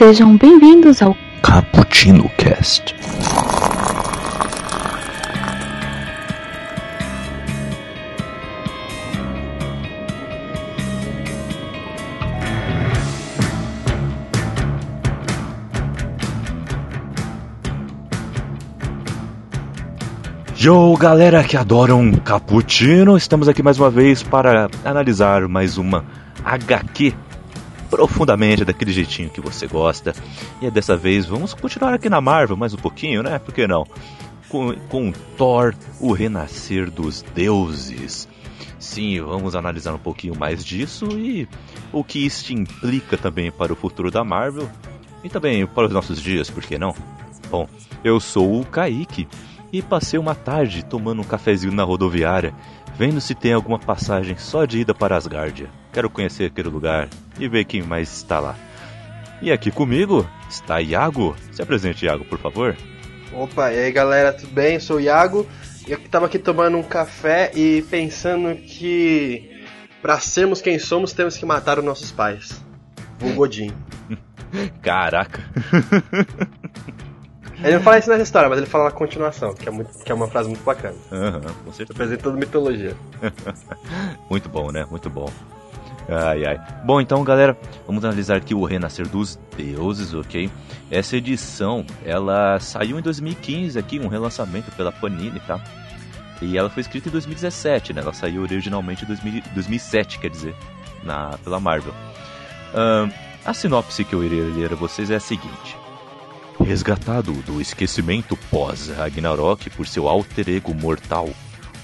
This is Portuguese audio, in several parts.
Sejam bem-vindos ao Cappuccino Cast. Yo, galera que adoram cappuccino, estamos aqui mais uma vez para analisar mais uma HQ profundamente daquele jeitinho que você gosta. E dessa vez vamos continuar aqui na Marvel mais um pouquinho, né? Por que não? Com, com Thor, o renascer dos deuses. Sim, vamos analisar um pouquinho mais disso e o que isso implica também para o futuro da Marvel e também para os nossos dias, por que não? Bom, eu sou o Kaique e passei uma tarde tomando um cafezinho na rodoviária, vendo se tem alguma passagem só de ida para Asgardia. Quero conhecer aquele lugar e ver quem mais está lá. E aqui comigo está Iago. Se apresente, Iago, por favor. Opa, e aí galera, tudo bem? Eu sou o Iago. Eu tava aqui tomando um café e pensando que para sermos quem somos temos que matar os nossos pais. O Godin. Caraca. Ele não fala isso nessa história, mas ele fala na continuação, que é, muito, que é uma frase muito bacana. Aham, com certeza. Apresentando mitologia. Muito bom, né? Muito bom. Ai, ai. Bom, então, galera, vamos analisar aqui o Renascer dos Deuses, ok? Essa edição, ela saiu em 2015 aqui, um relançamento pela Panini, tá? E ela foi escrita em 2017, né? Ela saiu originalmente em 2000 2007, quer dizer, na, pela Marvel. A sinopse que eu irei ler a vocês é a seguinte. Resgatado do esquecimento pós-Ragnarok por seu alter ego mortal,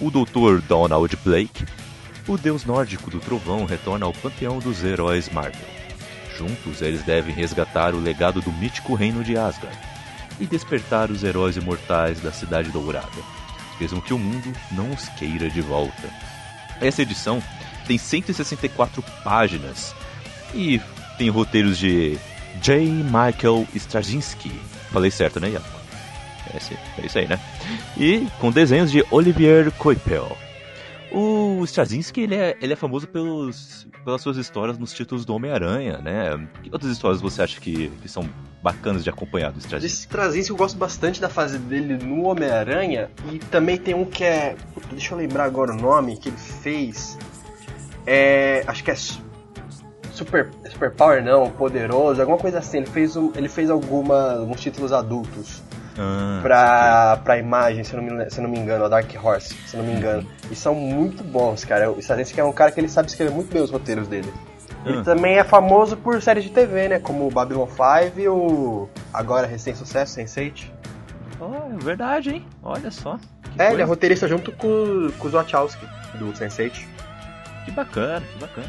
o Dr. Donald Blake, o deus nórdico do trovão retorna ao panteão dos heróis Marvel. Juntos, eles devem resgatar o legado do mítico reino de Asgard e despertar os heróis imortais da Cidade Dourada, mesmo que o mundo não os queira de volta. Essa edição tem 164 páginas e tem roteiros de J. Michael Straczynski. Falei certo, né? É, é isso aí, né? E com desenhos de Olivier Coipel. O Straczynski, ele é, ele é famoso pelos, pelas suas histórias nos títulos do Homem-Aranha, né? Que outras histórias você acha que, que são bacanas de acompanhar do Straczynski? Desse Straczynski eu gosto bastante da fase dele no Homem-Aranha e também tem um que é. deixa eu lembrar agora o nome que ele fez. É. Acho que é. Su- Super, Super Power não, Poderoso, alguma coisa assim. Ele fez, um, ele fez alguma, alguns títulos adultos Ah, pra, pra imagem, se eu, não me, se não me engano, a Dark Horse, se eu não me engano. E são muito bons, cara. O Straczynski é um cara que ele sabe escrever muito bem os roteiros dele. Ele Ah. também é famoso por séries de TV, né? Como o Babylon 5 e o agora recém-sucesso, Sense8. Oh, é verdade, hein? Olha só. Que, É, ele é coisa. roteirista junto com, com o Wachowski, do Sense8. que bacana, que bacana.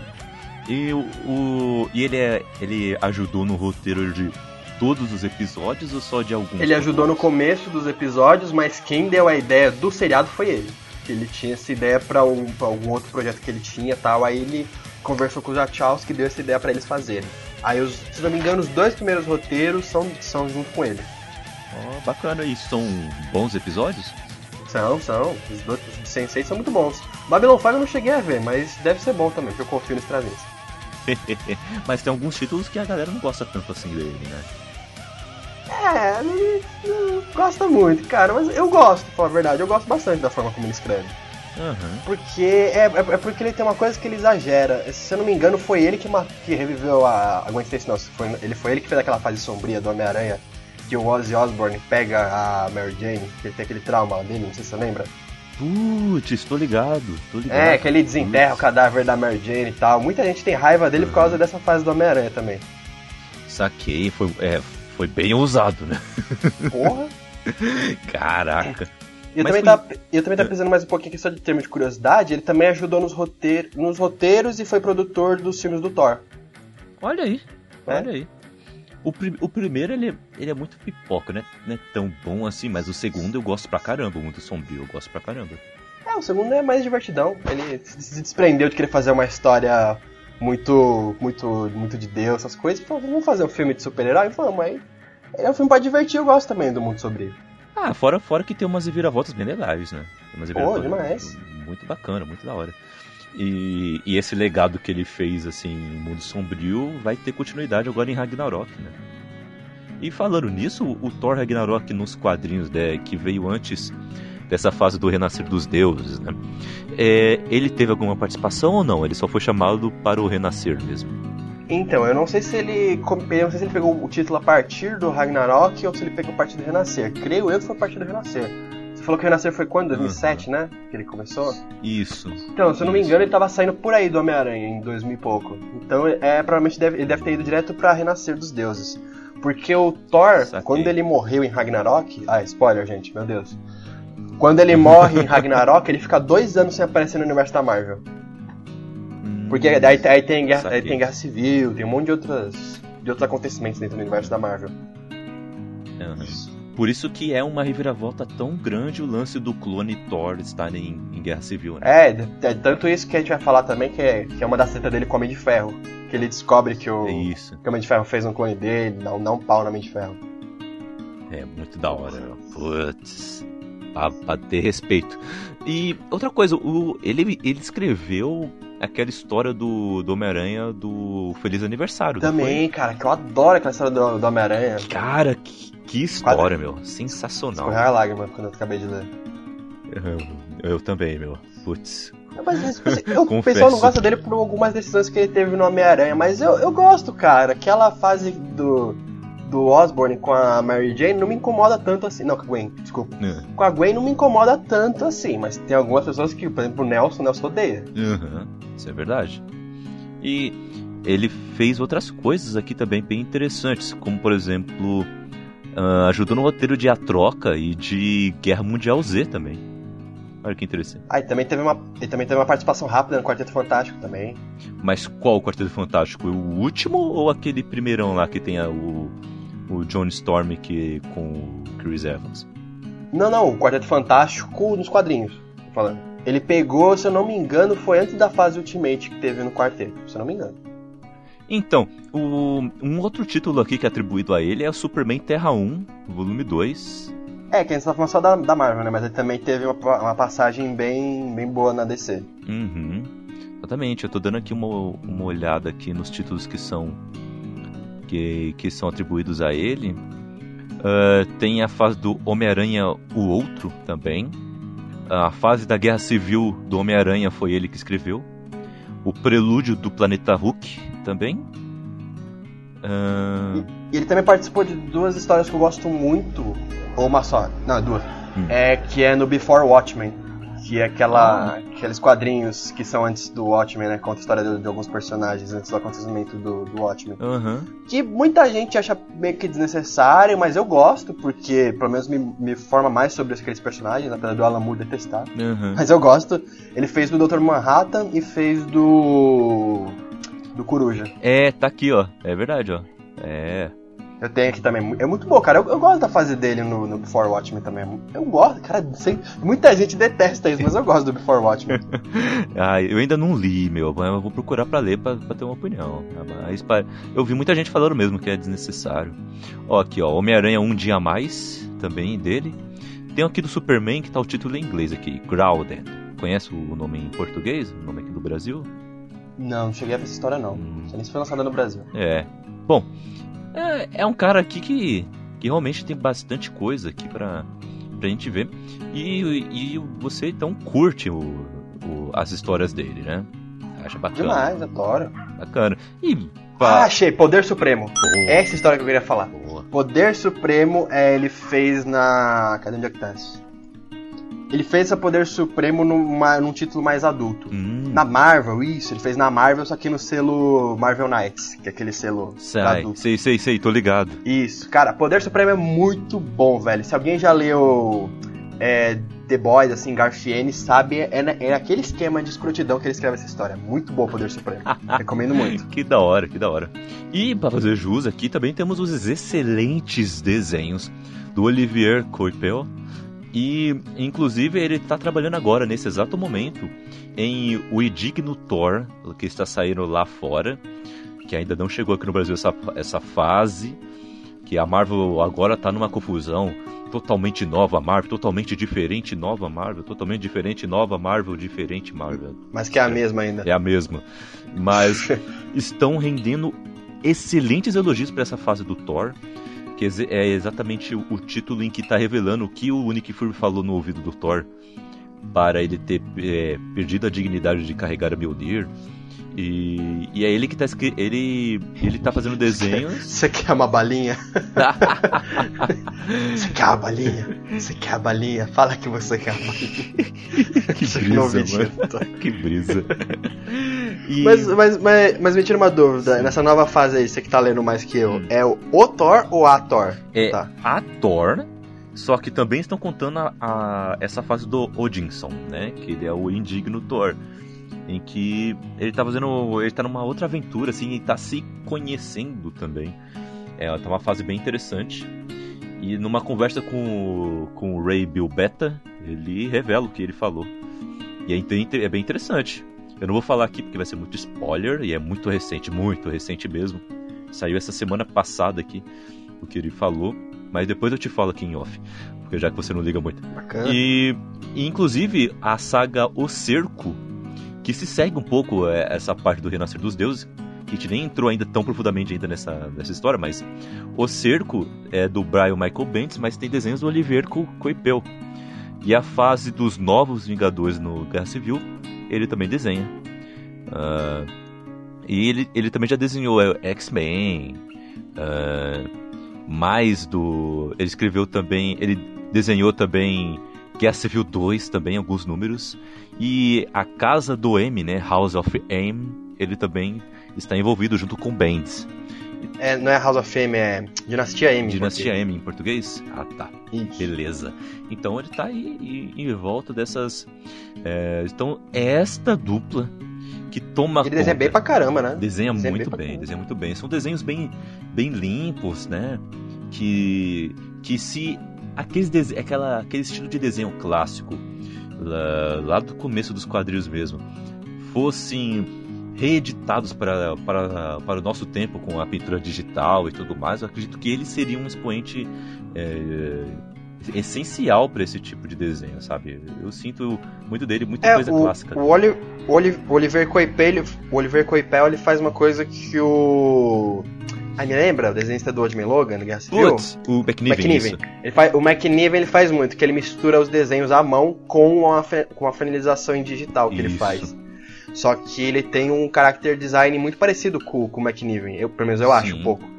E, o, o- e ele, é, ele ajudou no roteiro de todos os episódios ou só de alguns? Ele ajudou no começo dos episódios, mas quem deu a ideia do seriado foi ele. Ele tinha essa ideia pra, um, pra algum outro projeto que ele tinha e tal, aí ele conversou com o Wachowski e deu essa ideia pra eles fazerem. Aí, os, se não me engano, os dois primeiros roteiros são, são junto com ele. Oh, bacana, e são bons episódios? São, são. Os dois os de Sense8 são muito bons. Babylon 5 eu não cheguei a ver, mas deve ser bom também, porque eu confio no Straczynski. Mas tem alguns títulos que a galera não gosta tanto assim dele, né? É, ele não gosta muito, cara, mas eu gosto, pra falar a verdade, eu gosto bastante da forma como ele escreve. Aham. Porque é, é, é porque ele tem uma coisa que ele exagera. Se eu não me engano, foi ele que, que reviveu a, a Gwen Stacy, não, foi, ele foi ele que fez aquela fase sombria do Homem-Aranha, que o Ozzy Osbourne pega a Mary Jane, que ele tem aquele trauma dele, não sei se você lembra. Putz, tô ligado, tô ligado. É, que ele desenterra o cadáver da Mary Jane e tal. Muita gente tem raiva dele por causa dessa fase do Homem-Aranha também. Saquei, foi, é, foi bem ousado, né? Porra! Caraca. E eu Mas também, foi- tá, eu também tá pensando mais um pouquinho aqui só de termo de curiosidade, ele também ajudou nos, roteir, nos roteiros e foi produtor dos filmes do Thor. Olha aí, É? olha aí. O, pri- o primeiro, ele é, ele é muito pipoca, né? Não é tão bom assim, mas o segundo eu gosto pra caramba, muito sombrio, eu gosto pra caramba. É, o segundo é mais divertidão. Ele se se desprendeu de querer fazer uma história muito, muito, muito de Deus, essas coisas. Falou, vamos fazer um filme de super-herói? Vamos, aí. É um filme pra divertir, eu gosto também do mundo sombrio. Ah, fora, fora que tem umas reviravoltas bem legais, né? Tem umas Pô, demais. Muito bacana, muito da hora. E, e esse legado que ele fez, assim, em Mundo Sombrio, vai ter continuidade agora em Ragnarok, né? E falando nisso, o Thor Ragnarok nos quadrinhos, né, que veio antes dessa fase do renascer dos deuses, né? É, ele teve alguma participação ou não? Ele só foi chamado para o renascer mesmo? Então, eu não sei se ele. Eu não sei se ele pegou o título a partir do Ragnarok ou se ele pegou a partir do Renascer. Creio eu que foi a partir do Renascer. Você falou que o Renascer foi quando? 2007, uhum. né? Que ele começou? Isso. Então, se eu não me engano, ele tava saindo por aí do Homem-Aranha em 2000 e pouco. Então, é, provavelmente deve, ele deve ter ido direto pra Renascer dos Deuses. Porque o Thor, Saquei. quando ele morreu em Ragnarok. Ah, spoiler, gente, meu Deus. Quando ele morre em Ragnarok, ele fica dois anos sem aparecer no universo da Marvel. Porque aí, aí, tem, guerra, aí tem guerra civil, tem um monte de, outras, de outros acontecimentos dentro do universo da Marvel. Uhum. Por isso que é uma reviravolta tão grande o lance do clone Thor estar em, em guerra civil, né? É, é, tanto isso que a gente vai falar também, que é, que é uma das tretas dele com o Homem de Ferro. Que ele descobre que o, isso. que o Homem de Ferro fez um clone dele, não, não um pau no Homem de Ferro. É, muito da hora. Putz, pra, pra ter respeito. E outra coisa, o, ele, ele escreveu aquela história do, do Homem-Aranha do Feliz Aniversário. Também, cara, que eu adoro aquela história do, do Homem-Aranha. Cara, que, que história, Quase... meu. Sensacional. Escorreu a lágrima quando eu acabei de ler. Eu, eu também, meu. Putz. Mas, eu, o pessoal não gosta dele por algumas decisões que ele teve no Homem-Aranha, mas eu, eu gosto, cara. Aquela fase do do Osborne com a Mary Jane não me incomoda tanto assim. Não, com a Gwen, desculpa. É. Com a Gwen não me incomoda tanto assim, mas tem algumas pessoas que, por exemplo, o Nelson, o Nelson odeia. Uhum, isso é verdade. E ele fez outras coisas aqui também bem interessantes, como por exemplo, uh, ajudou no roteiro de A Troca e de Guerra Mundial Z também. Olha que interessante. Ah, e também teve uma, e também teve uma participação rápida no Quarteto Fantástico também. Mas qual Quarteto Fantástico? O último ou aquele primeirão lá que tem a, o o John Storm que, com o Chris Evans. Não, não, o Quarteto Fantástico nos quadrinhos, tô falando. Ele pegou, se eu não me engano, foi antes da fase Ultimate que teve no quarteto, se eu não me engano. Então, o, um outro título aqui que é atribuído a ele é o Superman Terra 1, volume 2. É, que a gente tá falando só da, da Marvel, né? Mas ele também teve uma, uma passagem bem, bem boa na DC. Uhum. Exatamente, eu tô dando aqui uma, uma olhada aqui nos títulos que são que, que são atribuídos a ele. Uh, tem a fase do Homem-Aranha O Outro também. A fase da Guerra Civil do Homem-Aranha foi ele que escreveu. O Prelúdio do Planeta Hulk também. Uh... E ele também participou de duas histórias que eu gosto muito. Ou uma só. Não, duas. Hum. É que é no Before Watchmen que é aquela, aqueles quadrinhos que são antes do Watchmen, né? Conta a história de, de alguns personagens antes do acontecimento do, do Watchmen. Uhum. Que muita gente acha meio que desnecessário, mas eu gosto, porque pelo menos me, me forma mais sobre aqueles personagens, apesar do Alan Moore detestar. Uhum. Mas eu gosto. Ele fez do Dr. Manhattan e fez do. do Coruja. É, tá aqui, ó. É verdade, ó. É. Eu tenho aqui também. É muito bom, cara. Eu, eu gosto da fase dele no, no, Before Watchmen também. Eu gosto, cara. Sei, muita gente detesta isso, mas eu gosto do Before Watchmen. ah, eu ainda não li, meu. Eu vou procurar pra ler pra, pra ter uma opinião. Mas eu vi muita gente falando mesmo que é desnecessário. Ó, aqui, ó. Homem-Aranha Um Dia a Mais, também dele. Tem aqui do Superman que tá o título em inglês aqui: Grounded. Conhece o nome em português? O nome aqui do Brasil? Não, não cheguei a ver essa história não. Hum. Nem se foi lançada no Brasil. É. Bom, é, é um cara aqui que, que realmente tem bastante coisa aqui pra, pra gente ver. E, e você então curte o, o, as histórias dele, né? Acha bacana. Demais, adoro. Bacana. E. Pá... Ah, achei, Poder Supremo. Boa. Essa história que eu queria falar. Boa. Poder Supremo é, ele fez na. Cadê onde é que tá? Ele fez a Poder Supremo numa, num título mais adulto. Hum. Na Marvel, isso, ele fez na Marvel, só que no selo Marvel Knights, que é aquele selo sei, adulto. Sei, sei, sei, tô ligado. Isso, cara, Poder Supremo é muito bom, velho. Se alguém já leu é, The Boys, assim, Garfiene, sabe, é, é naquele esquema de escrotidão que ele escreve essa história. Muito bom Poder Supremo. Recomendo muito. Que da hora, que da hora. E para fazer jus aqui também temos os excelentes desenhos do Olivier Coipel e, inclusive, ele está trabalhando agora, nesse exato momento, em O Indigno Thor, que está saindo lá fora, que ainda não chegou aqui no Brasil essa, essa fase, que a Marvel agora está numa confusão totalmente nova Marvel, totalmente diferente nova Marvel, totalmente diferente nova Marvel, diferente Marvel. Mas que é a mesma ainda. É a mesma. Mas estão rendendo excelentes elogios para essa fase do Thor. Que é exatamente o título em que está revelando o que o Nick Fury falou no ouvido do Thor para ele ter é, perdido a dignidade de carregar a Mjolnir. E, e é ele que tá ele ele tá fazendo desenhos. Você quer uma balinha? você quer uma balinha? Você quer a balinha? Fala que você quer a balinha. que brisa, mano. que brisa. E... Mas, mas, mas, mas me tira uma dúvida, nessa nova fase aí, você que tá lendo mais que eu, hum. é o, o Thor ou a Thor? É tá. a Thor, só que também estão contando a, a, essa fase do Odinson, né? Que ele é o indigno Thor em que ele tá fazendo. Ele tá numa outra aventura, assim, e tá se conhecendo também. É, tá uma fase bem interessante. E numa conversa com, com o Ray Bill Beta, ele revela o que ele falou. E é, é bem interessante. Eu não vou falar aqui porque vai ser muito spoiler, e é muito recente, muito recente mesmo. Saiu essa semana passada aqui o que ele falou, mas depois eu te falo aqui em off, porque já que você não liga muito. Bacana. E, e inclusive a saga O Cerco que se segue um pouco é, essa parte do Renascer dos Deuses, que a gente nem entrou ainda tão profundamente ainda nessa, nessa história, mas o cerco é do Brian Michael Bendis, mas tem desenhos do Olivier Coipel. E a fase dos novos Vingadores no Guerra Civil, ele também desenha. Uh, e ele, ele também já desenhou é, X-Men, uh, mais do... Ele escreveu também... Ele desenhou também Guerra Civil 2 também, alguns números. E a casa do M, né, House of M, ele também está envolvido junto com Bands. É, não é House of M, é Dinastia M. Dinastia M em português? Ah, tá. Isso. Beleza. Então ele está aí em, volta dessas. É, então, esta dupla que toma. Ele desenha bem pra caramba, né? Desenha, desenha muito bem, bem desenha muito bem. São desenhos bem, bem limpos, né? Que, que se aqueles aquela, aquele estilo de desenho clássico, lá, lá do começo dos quadrinhos mesmo, fossem reeditados para, para, para o nosso tempo com a pintura digital e tudo mais, eu acredito que ele seria um expoente é, essencial para esse tipo de desenho, sabe? Eu sinto muito dele, muita é, coisa o, clássica. O, Oli, o Oliver Coipel, Oliver Coipel ele faz uma coisa que o Aí me lembra o desenhista do Old Man Logan, Guerra Civil? Putz, o McNiven. Ele faz, o McNiven ele faz muito, que ele mistura os desenhos à mão com a, com a finalização em digital que isso. ele faz. Só que ele tem um character design muito parecido com, com o McNiven. Eu, pelo menos eu Sim. acho um pouco.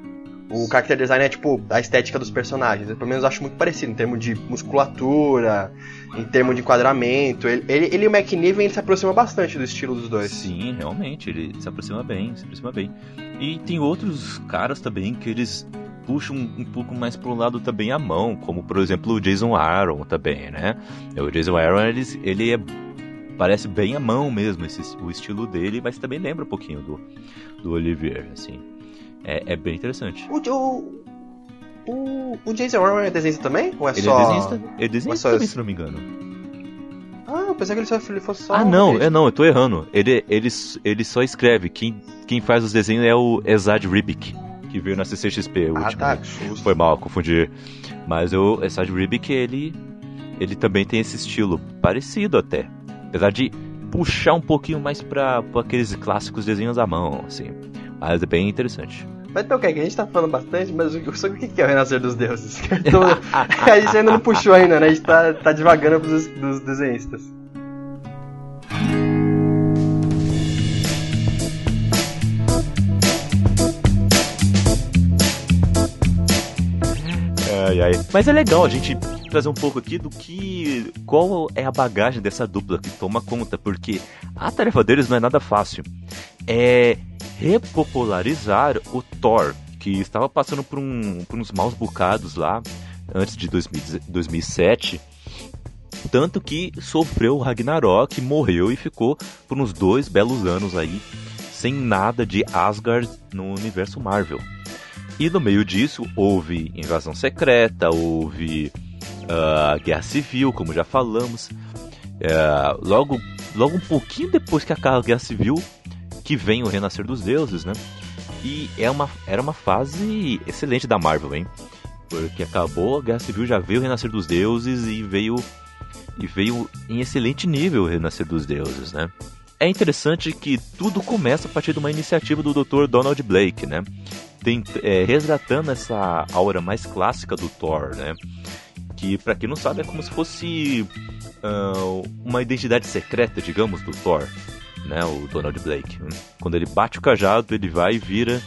O character design é tipo a estética dos personagens. Eu, pelo menos acho muito parecido em termos de musculatura, em termos de enquadramento. Ele, ele, ele e o McNiven ele se aproxima bastante do estilo dos dois. Sim, realmente, ele se aproxima bem, se aproxima bem. E tem outros caras também que eles puxam um, um pouco mais pro lado também a mão, como por exemplo o Jason Aaron também, né? O Jason Aaron ele, ele é parece bem a mão mesmo esse, o estilo dele, mas também lembra um pouquinho do, do Olivier, assim. É, é bem interessante. O, o, o, o Jason Aaron é desenhista também? Ou é ele só... é desenhista? Ele é desenhista é também, se não me engano. Ah, eu pensei que ele, só, ele fosse só. Ah, não, é não, eu tô errando. Ele, ele, ele só escreve. Quem, quem faz os desenhos é o Ezad Ribic, que veio na CCXP. Ah, último. tá. Foi mal, confundi. Mas o Ezad Ribic, ele, ele também tem esse estilo parecido até. Apesar de puxar um pouquinho mais pra aqueles clássicos desenhos à mão, assim. Mas é bem interessante. Mas então, okay, que a gente tá falando bastante, mas sobre o que é o Renascer dos Deuses? A gente ainda não puxou ainda, né? A gente tá, tá devagando pros dos desenhistas. Ai, ai. Mas é legal a gente trazer um pouco aqui do que. qual é a bagagem dessa dupla que toma conta, porque a tarefa deles não é nada fácil. É repopularizar o Thor, que estava passando por, um, por uns maus bocados lá antes de 2000, 2007. Tanto que sofreu o Ragnarok, morreu e ficou por uns dois belos anos aí, sem nada de Asgard no universo Marvel. E no meio disso houve invasão secreta, houve uh, guerra civil, como já falamos. Uh, logo, logo um pouquinho depois que acaba a guerra civil, que vem o renascer dos deuses, né? E é uma, era uma fase excelente da Marvel, hein? Porque acabou a Guerra Civil, já veio o Renascer dos Deuses e veio e veio em excelente nível o Renascer dos Deuses, né? É interessante que tudo começa a partir de uma iniciativa do Dr. Donald Blake, né? Tem, é, resgatando essa aura mais clássica do Thor, né? Que, para quem não sabe, é como se fosse uh, uma identidade secreta, digamos, do Thor, né? O Donald Blake. Quando ele bate o cajado, ele vai e vira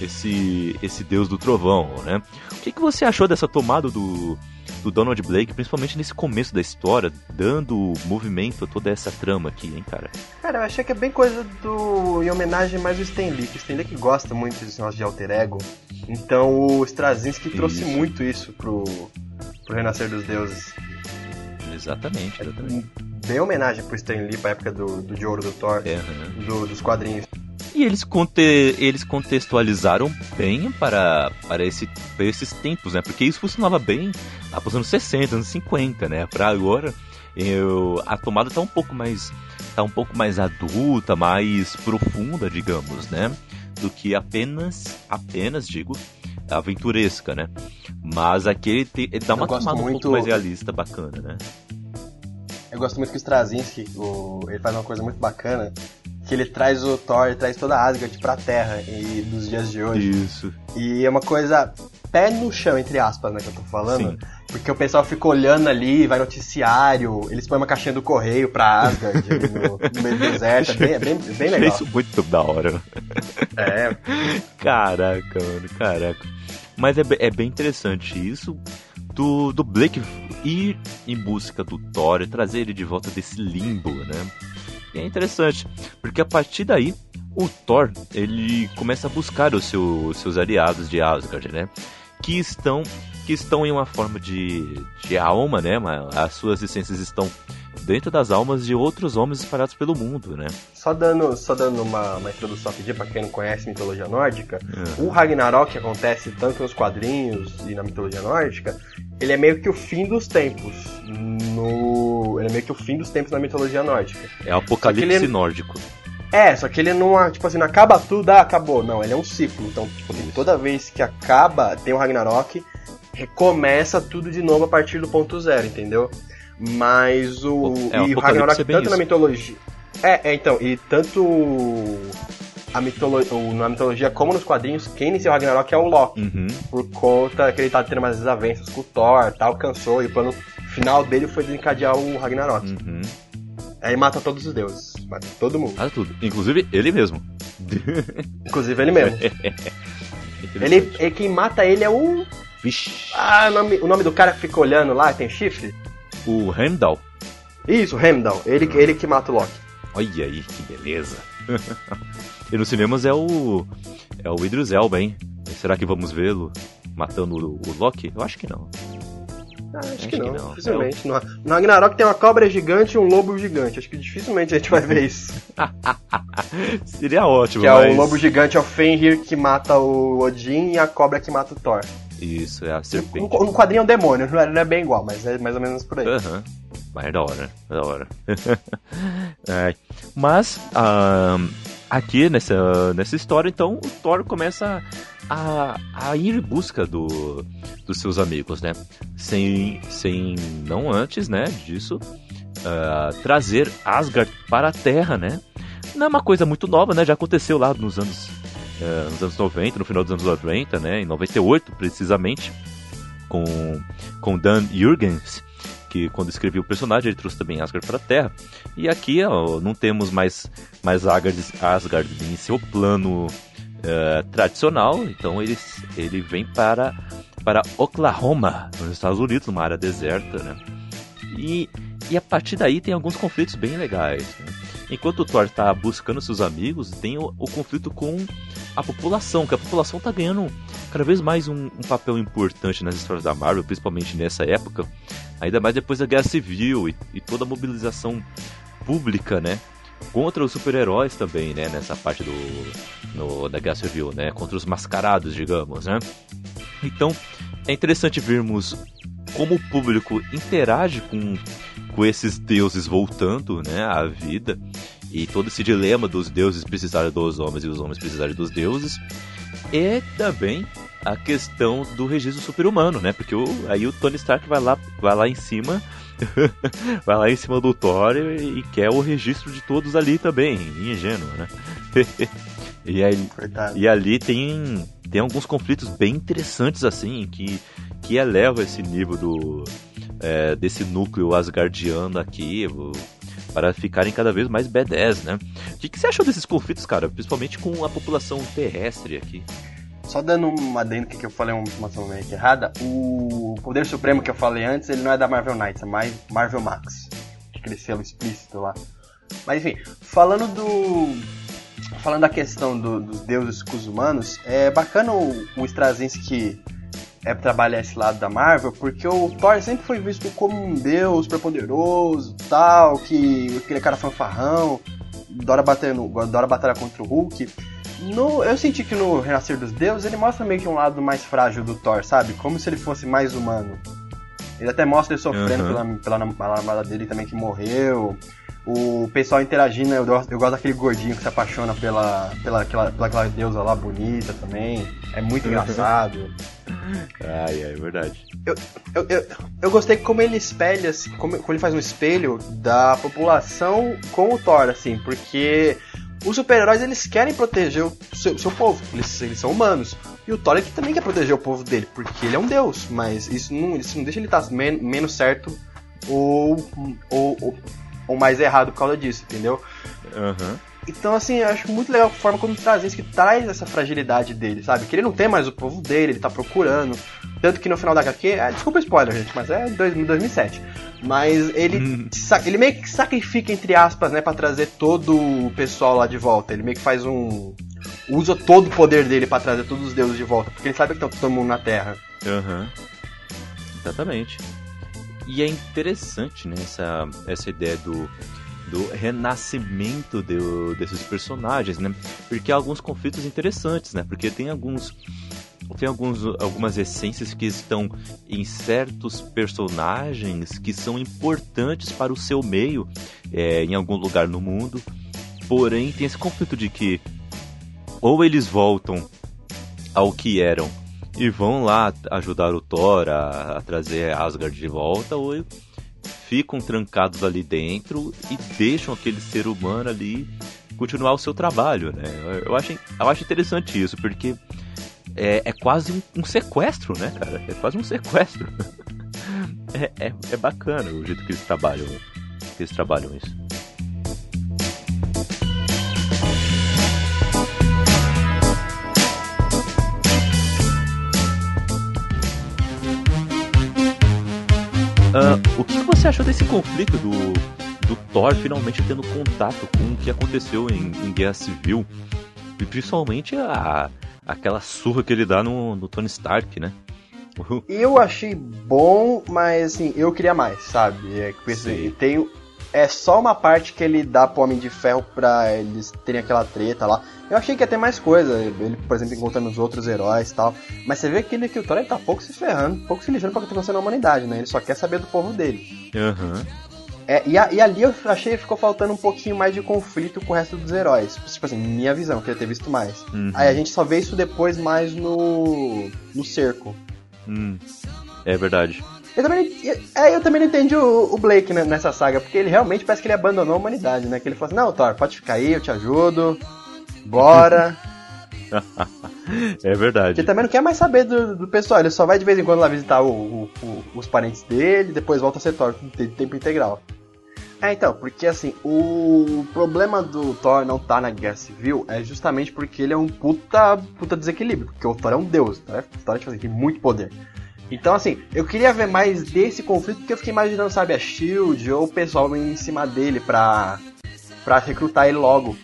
esse, esse deus do trovão, né? O que, que você achou dessa tomada do, do Donald Blake, principalmente nesse começo da história, dando movimento a toda essa trama aqui, hein, cara? Cara, eu achei que é bem coisa do. em homenagem mais ao Stan Lee, que o Stan Lee que gosta muito desse negócio de alter ego. Então o Straczynski trouxe muito isso pro, pro Renascer dos Deuses. Exatamente, exatamente. É, bem homenagem pro Stan Lee pra época do, do de ouro do Thor, é, uhum. do, dos quadrinhos. E eles, conte eles contextualizaram bem para, para, esse, para esses tempos, né? Porque isso funcionava bem lá para os anos 60, anos 50, né? Para agora, eu, a tomada está um pouco mais tá um pouco mais adulta, mais profunda, digamos, né? Do que apenas, apenas, digo, aventuresca, né? Mas aqui ele, te, ele dá uma tomada muito... um pouco mais realista, bacana, né? Eu gosto muito que o Straczynski, o, ele faz uma coisa muito bacana, que ele traz o Thor, ele traz toda a Asgard pra Terra e dos dias de hoje. Isso. E é uma coisa pé no chão, entre aspas, né, que eu tô falando. Sim. Porque o pessoal fica olhando ali, vai noticiário, eles põem uma caixinha do correio pra Asgard no, no, meio do deserto, é bem, é bem, bem legal. Isso muito da hora. É. Caraca, mano, caraca. Mas é, é bem interessante isso do, do Blake ir em busca do Thor e trazer ele de volta desse limbo, né? E é interessante, porque a partir daí o Thor ele começa a buscar os seu, seus aliados de Asgard, né? Que estão que estão em uma forma de, de alma, né? As suas essências estão dentro das almas de outros homens espalhados pelo mundo, né? Só dando, só dando uma, uma introdução aqui para quem não conhece mitologia nórdica, uhum. o Ragnarok que acontece tanto nos quadrinhos e na mitologia nórdica, ele é meio que o fim dos tempos. No, ele é meio que o fim dos tempos na mitologia nórdica. É o apocalipse ele... nórdico. É, só que ele não, tipo assim, não acaba tudo, ah, acabou. Não, ele é um ciclo. Então, tipo assim, toda vez que acaba, tem o Ragnarok, recomeça tudo de novo a partir do ponto zero, entendeu? Mas o. É, e o Ragnarok, é tanto na mitologia. É, é, então, e tanto a mitolo na mitologia como nos quadrinhos, quem iniciou o Ragnarok é o Loki. Uhum. Por conta que ele tá tendo umas desavenças com o Thor, tal, cansou, e o plano final dele foi desencadear o Ragnarok. Uhum. Aí mata todos os deuses. Mata todo mundo. Mata tudo. Inclusive ele mesmo. Inclusive ele mesmo. ele, ele, quem mata ele é o. Vixe. Ah, o nome, o nome do cara que fica olhando lá, tem chifre? O Heimdall. Isso, Heimdall. Ele, uhum. ele que mata o Loki. Olha aí, que beleza. e nos cinemas é o. É o Idris Elba, hein? Será que vamos vê-lo matando o, o Loki? Eu acho que não. Ah, acho, acho, que não, que não. dificilmente. É o... No Ragnarok tem uma cobra gigante e um lobo gigante. Acho que dificilmente a gente vai ver isso. Seria ótimo, Que mas... é o lobo gigante é o Fenrir que mata o Odin e a cobra que mata o Thor. Isso, é a serpente. No, no quadrinho é um demônio, não é, não é, bem igual, mas é mais ou menos por aí. Aham. Uhum. Mas é da hora, é da hora. é. Mas, uh, aqui nessa, nessa história, então, o Thor começa a, a ir em busca do, dos seus amigos, né? Sem, sem não antes, né, disso, uh, trazer Asgard para a Terra, né? Não é uma coisa muito nova, né? Já aconteceu lá nos anos, uh, nos anos 90, no final dos anos 90, né? Em 98, precisamente, com, com Dan Jurgens, que quando escreveu o personagem ele trouxe também Asgard para a Terra. E aqui ó, não temos mais, mais Asgard, Asgard em seu plano uh, tradicional, então ele, ele vem para, para Oklahoma, nos Estados Unidos, numa área deserta, né? E, e a partir daí tem alguns conflitos bem legais. Né? Enquanto o Thor está buscando seus amigos, tem o, o, conflito com a população, que a população está ganhando cada vez mais um, um, papel importante nas histórias da Marvel, principalmente nessa época, ainda mais depois da Guerra Civil e, e toda a mobilização pública, né? contra os super-heróis também, né? Nessa parte do no, da Guerra Civil, né? Contra os mascarados, digamos, né? Então é interessante vermos como o público interage com, com esses deuses voltando, né? À vida e todo esse dilema dos deuses precisarem dos homens e os homens precisarem dos deuses e também a questão do registro super-humano, né? Porque o, aí o Tony Stark vai lá, vai lá em cima vai lá em cima do Thor e, quer o registro de todos ali também, ingênuo, né? e, aí, e ali tem, tem alguns conflitos bem interessantes assim que que eleva esse nível do é, desse núcleo asgardiano aqui para ficarem cada vez mais badass, né? O que, que você achou desses conflitos, cara? Principalmente com a população terrestre aqui. Só dando uma adendo que eu falei uma informação meio errada, o Poder Supremo que eu falei antes, ele não é da Marvel Knights, é mais Marvel Max. Aquele selo explícito lá. Mas enfim, falando do. Falando da questão do, dos deuses com os humanos, é bacana o, o Straczynski é trabalhar esse lado da Marvel, porque o Thor sempre foi visto como um deus super poderoso, tal, que aquele cara fanfarrão, adora bater, no, adora batalhar contra o Hulk. No, eu senti que no Renascer dos Deuses ele mostra meio que um lado mais frágil do Thor, sabe? Como se ele fosse mais humano. Ele até mostra ele sofrendo uhum. pela, pela namorada dele também que morreu o pessoal interagindo, eu gosto, eu gosto daquele gordinho que se apaixona pela, pela, aquela, pela aquela deusa lá bonita também. É muito engraçado. Ai, é verdade. Eu, eu, eu, eu, gostei como ele espelha, assim, como, como ele faz um espelho da população com o Thor, assim, porque os super-heróis eles querem proteger o seu, seu povo, eles, eles, são humanos. E o Thor ele também quer proteger o povo dele, porque ele é um deus, mas isso não, isso não deixa ele estar men menos certo ou, ou, ou ou mais errado por causa disso, entendeu? Uhum. Então, assim, eu acho muito legal a forma como traz isso, que traz essa fragilidade dele, sabe? Que ele não tem mais o povo dele, ele tá procurando. Tanto que no final da HQ, é, desculpa o spoiler, gente, mas é 2007. Mas ele, uhum. ele meio que sacrifica, entre aspas, né, pra trazer todo o pessoal lá de volta. Ele meio que faz um. usa todo o poder dele para trazer todos os deuses de volta, porque ele sabe que tá todo mundo na Terra. Aham. Uhum. Exatamente. E é interessante, né, essa, essa ideia do, do renascimento de, desses personagens, né? Porque há alguns conflitos interessantes, né? Porque tem alguns tem alguns, algumas essências que estão em certos personagens que são importantes para o seu meio é, em algum lugar no mundo. Porém, tem esse conflito de que ou eles voltam ao que eram e vão lá ajudar o Thor a, a trazer Asgard de volta, ou ficam trancados ali dentro e deixam aquele ser humano ali continuar o seu trabalho, né? Eu acho, eu acho interessante isso, porque é, é quase um, um, sequestro, né, cara? É quase um sequestro. é, é, é bacana o jeito que eles trabalham, que eles trabalham isso. Uh, o que você achou desse conflito do, do Thor finalmente tendo contato com o que aconteceu em, em Guerra Civil? E principalmente a, aquela surra que ele dá no, no Tony Stark, né? Eu achei bom, mas assim, eu queria mais, sabe? É, assim, tem, é só uma parte que ele dá pro Homem de Ferro pra eles terem aquela treta lá. Eu achei que ia ter mais coisa, ele, por exemplo, encontrando os outros heróis e tal. Mas você vê que ele que o Thor ele tá pouco se ferrando, pouco se lixando pra o que tá acontecendo na humanidade, né? Ele só quer saber do povo dele. Uhum. É, e, a, e, ali eu achei que ficou faltando um pouquinho mais de conflito com o resto dos heróis. Tipo assim, minha visão, queria ter visto mais. Uhum. Aí a gente só vê isso depois mais no. no cerco. Hum. É verdade. Eu também, é, eu também não entendi o, o Blake nessa saga, porque ele realmente parece que ele abandonou a humanidade, né? Que ele falou assim, não, Thor, pode ficar aí, eu te ajudo, bora. é verdade. Ele também não quer mais saber do, do, pessoal, ele só vai de vez em quando lá visitar o, o, os parentes dele, depois volta a ser Thor de tempo integral. É, então, porque assim, o problema do Thor não tá na Guerra Civil é justamente porque ele é um puta, puta desequilíbrio, porque o Thor é um deus, né? O Thor tipo assim, tem muito poder. Então, assim, eu queria ver mais desse conflito, porque eu fiquei imaginando, sabe, a Shield ou o pessoal em cima dele pra, pra recrutar ele logo.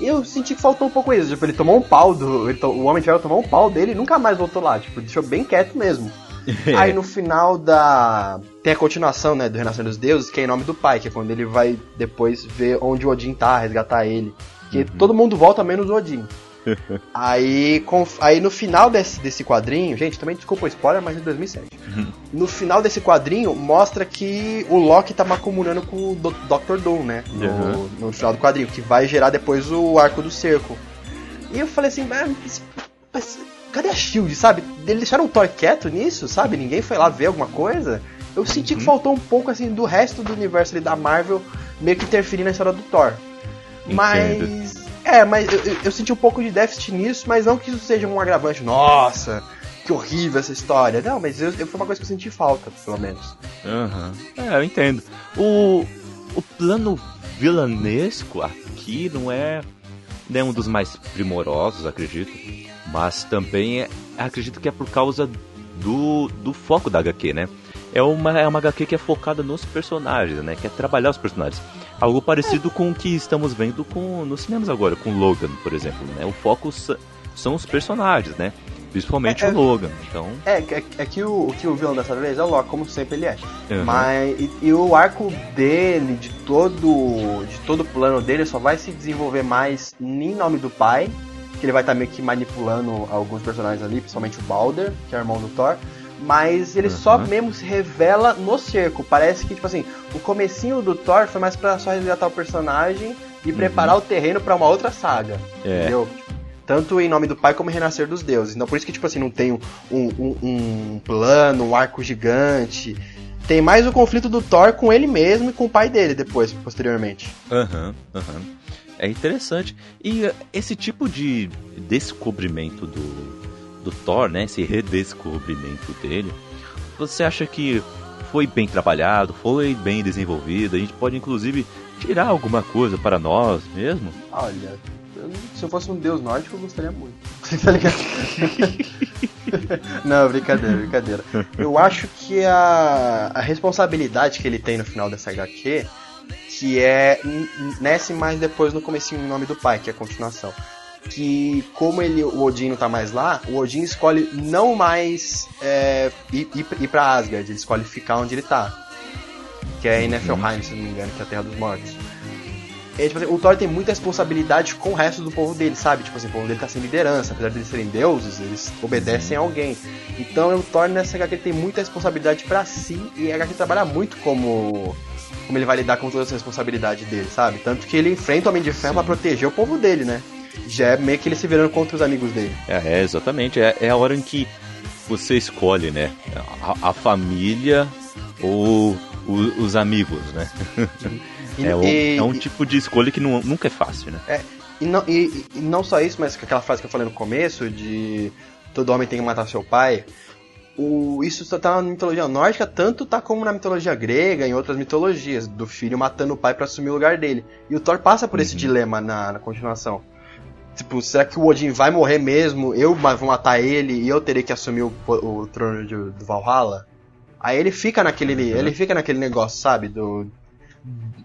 Eu senti que faltou um pouco isso, tipo, ele tomou um pau do. Ele, o Homem de Ferro tomou um pau dele e nunca mais voltou lá, tipo, deixou bem quieto mesmo. Aí no final da. Tem a continuação, né, do Renascer dos Deuses, que é em nome do pai, que é quando ele vai depois ver onde o Odin tá, resgatar ele. Que uhum. todo mundo volta menos o Odin aí, com, aí no final desse, desse quadrinho, gente, também desculpa o spoiler, mas é 2007. Uhum. No final desse quadrinho, mostra que o Loki tá macumunando com o Dr. Doom, né? No, uhum. no, final do quadrinho, que vai gerar depois o arco do cerco. E eu falei assim, mas, mas cadê a Shield, sabe? Eles deixaram o Thor quieto nisso, sabe? Ninguém foi lá ver alguma coisa. Eu senti uhum. que faltou um pouco assim do resto do universo ali da Marvel meio que interferir na história do Thor. Entendo. Mas é, mas eu, eu, eu, senti um pouco de déficit nisso, mas não que isso seja um agravante. Nossa, que horrível essa história. Não, mas eu, foi uma coisa que eu senti falta, pelo menos. Aham. Uhum. É, eu entendo. O, o plano vilanesco aqui não é, não é um dos mais primorosos, acredito. Mas também é, acredito que é por causa do, do foco da HQ, né? É uma, é uma HQ que é focada nos personagens, né? Que é trabalhar os personagens. Algo parecido com o que estamos vendo com nos cinemas agora, com Logan, por exemplo. Né? O foco são os personagens, né? Principalmente é, o é, Logan. Então... É, é, é, que o, o que o vilão dessa vez é o Loki, como sempre ele é. Uhum. Mas e, e, o arco dele, de todo, de todo o plano dele, só vai se desenvolver mais em nome do pai. Que ele vai estar tá meio que manipulando alguns personagens ali, principalmente o Balder, que é o irmão do Thor mas ele uhum. só mesmo se revela no cerco. Parece que, tipo assim, o comecinho do Thor foi mais pra só resgatar o personagem e uhum. preparar o terreno para uma outra saga. É. Entendeu? Tanto em nome do pai como em Renascer dos Deuses. Então por isso que, tipo assim, não tem um, um, um plano, um arco gigante. Tem mais o conflito do Thor com ele mesmo e com o pai dele depois, posteriormente. Aham, uhum, aham. É interessante. E uh, esse tipo de descobrimento do, do Thor, né? Esse redescobrimento dele. Você acha que foi bem trabalhado, foi bem desenvolvido? A gente pode inclusive tirar alguma coisa para nós mesmo? Olha, se eu fosse um deus nórdico, eu gostaria muito. tá ligado? Não, brincadeira, brincadeira. Eu acho que a, a responsabilidade que ele tem no final dessa HQ, que é nesse mais depois no comecinho em nome do pai, que é a continuação que como ele, o Odin não tá mais lá, o Odin escolhe não mais é, ir, ir, ir pra Asgard, ele escolhe ficar onde ele tá. Que é em uhum. se não me engano, que é a Terra dos Mortos. E, tipo assim, o Thor tem muita responsabilidade com o resto do povo dele, sabe? Tipo assim, o povo dele tá sem liderança, apesar de eles serem deuses, eles obedecem a alguém. Então o Thor nessa HQ tem muita responsabilidade para si e a HQ trabalha muito como como ele vai lidar com toda essa responsabilidade dele, sabe? Tanto que ele enfrenta o Homem de Ferro Sim. pra proteger o povo dele, né? Já é meio que ele se virando contra os amigos dele. É, é exatamente. É, é, a hora em que você escolhe, né? A, a família ou o, os amigos, né? E, é, um, e, é, um, tipo de escolha que não, nunca é fácil, né? É, e, não, e, e não só isso, mas aquela frase que eu falei no começo de todo homem tem que matar seu pai. O, isso tá na mitologia nórdica, tanto tá como na mitologia grega, em outras mitologias, do filho matando o pai para assumir o lugar dele. E o Thor passa por uhum. esse dilema na, na continuação. Tipo, será que o Odin vai morrer mesmo? Eu vou matar ele e eu terei que assumir o, o trono de, do Valhalla? Aí ele fica naquele. Uhum. Ele fica naquele negócio, sabe? Do.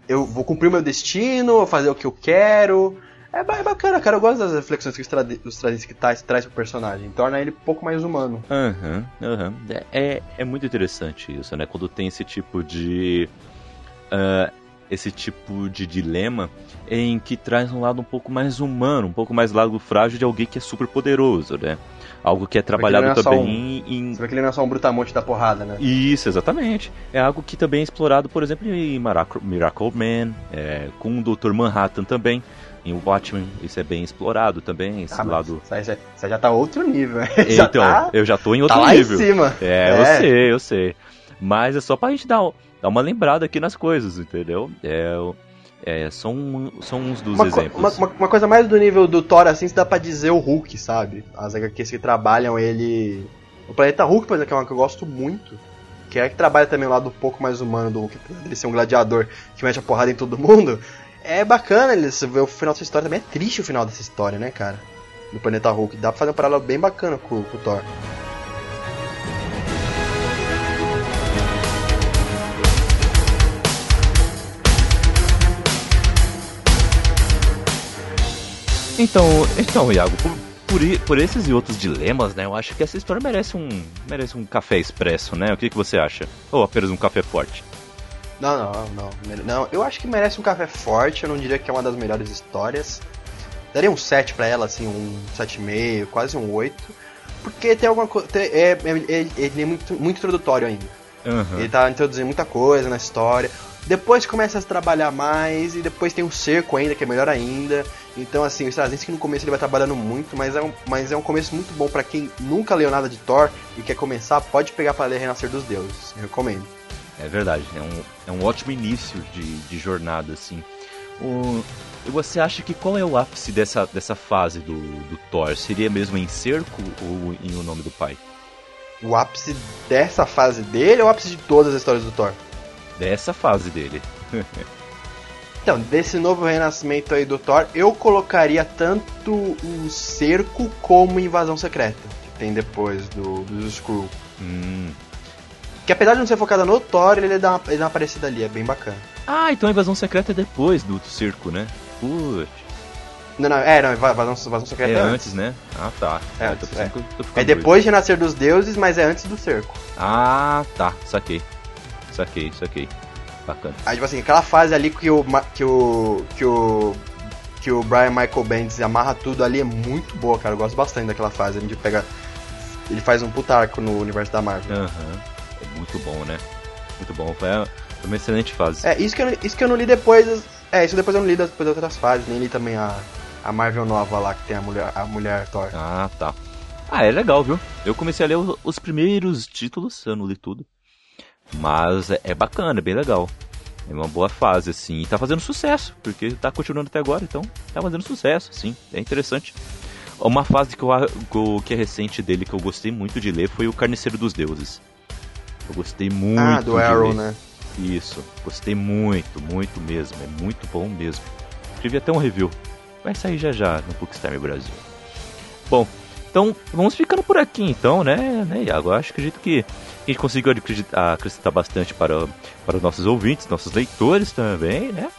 Eu vou cumprir o meu destino, vou fazer o que eu quero. É, é bacana, cara. Eu gosto das reflexões que os que traz, traz pro personagem. Torna ele um pouco mais humano. Aham, uhum, aham. Uhum. É, é muito interessante isso, né? Quando tem esse tipo de. Uh, esse tipo de dilema em que traz um lado um pouco mais humano, um pouco mais lado frágil de alguém que é super poderoso, né? Algo que é trabalhado é também um, em. Você vê que ele não é só um brutamonte da porrada, né? Isso, exatamente. É algo que também é explorado, por exemplo, em Miracle Man, é, com o Dr. Manhattan também. Em Watchmen, isso é bem explorado também, esse ah, lado. Você já tá outro nível, né? Então, tá, eu já tô em outro tá nível. Lá em cima. É, é, eu sei, eu sei. Mas é só pra gente dar, dar uma lembrada aqui nas coisas, entendeu? É, é, são, são uns dos uma, exemplos. Uma, uma, uma, coisa mais do nível do Thor, assim, se dá pra dizer o Hulk, sabe? As HQs que trabalham ele. O Planeta Hulk, por exemplo, que é uma que eu gosto muito. Que é que trabalha também o lado um pouco mais humano do Hulk, ele ser um gladiador que mete a porrada em todo mundo. É bacana ele ver o final dessa história. Também é triste o final dessa história, né, cara? Do Planeta Hulk. Dá pra fazer um paralelo bem bacana com, com o Thor. Então, então Iago, por, por, por, esses e outros dilemas, né, eu acho que essa história merece um, merece um café expresso, né? O que, que você acha? Ou apenas um café forte? Não, não, não. Não, eu acho que merece um café forte, eu não diria que é uma das melhores histórias. Daria um 7 pra ela, assim, um 7,5, quase um 8. Porque tem alguma coisa. É, é, é, é, muito, muito introdutório ainda. Uhum. Ele tá introduzindo muita coisa na história. Depois começa a trabalhar mais e depois tem um cerco ainda, que é melhor ainda. Então, assim, o Straczynski no começo ele vai trabalhando muito, mas é um, mas é um começo muito bom para quem nunca leu nada de Thor e quer começar, pode pegar para ler Renascer dos Deuses. Eu recomendo. É verdade, é um, é um ótimo início de, de jornada, assim. O, você acha que qual é o ápice dessa, dessa fase do, do Thor? Seria mesmo em cerco ou em O Nome do Pai? O ápice dessa fase dele ou o ápice de todas as histórias do Thor? Dessa fase dele. então, desse novo renascimento aí do Thor, eu colocaria tanto o cerco como invasão secreta, que tem depois do, dos Skrull. Hum. Que apesar de não ser focada no Thor, ele dá, uma, ele dá uma aparecida ali, é bem bacana. Ah, então a invasão secreta é depois do, do circo, né? Putz. Não, não, é, não, invasão, invasão secreta é, é antes, né? Ah, tá. É, é, antes, é. é depois de nascer dos deuses, mas é antes do cerco. Ah, tá, saquei. Saquei, saquei. Bacana. Aí, tipo assim, aquela fase ali que o. que o. que o. que o Brian Michael Bendis amarra tudo ali é muito boa, cara. Eu gosto bastante daquela fase. Ele pega. Ele faz um puta arco no universo da Marvel. Aham. Uhum. É muito bom, né? Muito bom. Foi uma excelente fase. É, isso que eu, isso que eu não li depois. É, isso depois eu não li depois das outras fases, nem li também a, a Marvel nova lá, que tem a mulher, a mulher Thor. Ah, tá. Ah, é legal, viu? Eu comecei a ler os primeiros títulos, eu não li tudo. Mas é, é bacana, é bem legal. É uma boa fase, assim. E tá fazendo sucesso, porque tá continuando até agora, então tá fazendo sucesso, sim. É interessante. Uma fase que, eu, que é recente dele que eu gostei muito de ler foi o Carniceiro dos Deuses. Eu gostei muito. Ah, do Arrow, né? Isso, gostei muito, muito mesmo. É muito bom mesmo. Escrevi até um review. Vai sair já já no Bookstime Brasil. Bom, então vamos ficando por aqui então, né, né Iago? Acho que acredito que a gente conseguiu acrescentar bastante para, para os nossos ouvintes, nossos leitores também, né?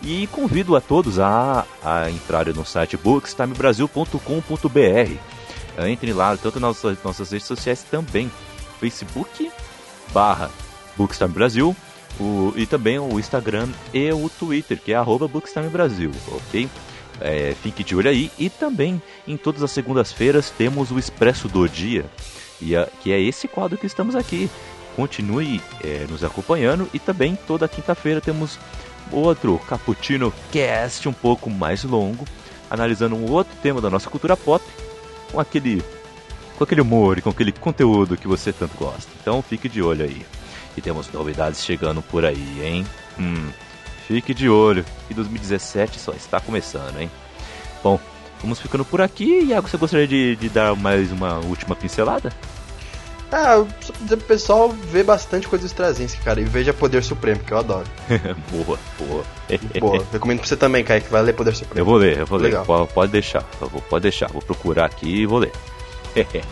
E convido a todos a, a entrarem no site bookstimebrasil.com.br. Entrem lá, tanto nas nossas redes sociais também. Facebook barra Bookstime Brasil o, e também o Instagram e o Twitter, que é arroba Bookstime Brasil, ok? É, fique de olho aí. E também em todas as segundas-feiras temos o Expresso do Dia, e a, que é esse quadro que estamos aqui. Continue é, nos acompanhando e também toda quinta-feira temos outro Cappuccino Cast um pouco mais longo, analisando um outro tema da nossa cultura pop com aquele com aquele humor e com aquele conteúdo que você tanto gosta. Então fique de olho aí. E temos novidades chegando por aí, hein? Hum, fique de olho, que 2017 só está começando, hein? Bom, vamos ficando por aqui. Iago, você gostaria de, de dar mais uma última pincelada? Ah, só pra dizer pro pessoal ver bastante coisa do cara, e veja Poder Supremo, que eu adoro. boa, boa. boa, recomendo pra você também, Kaique, vai ler Poder Supremo. Eu vou ler, eu vou Legal. ler, pode deixar, pode deixar, vou procurar aqui e vou ler.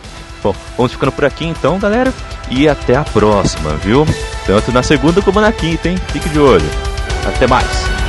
Bom, vamos ficando por aqui então, galera. E até a próxima, viu? Tanto na segunda como na quinta, hein? Fique de olho. Até mais.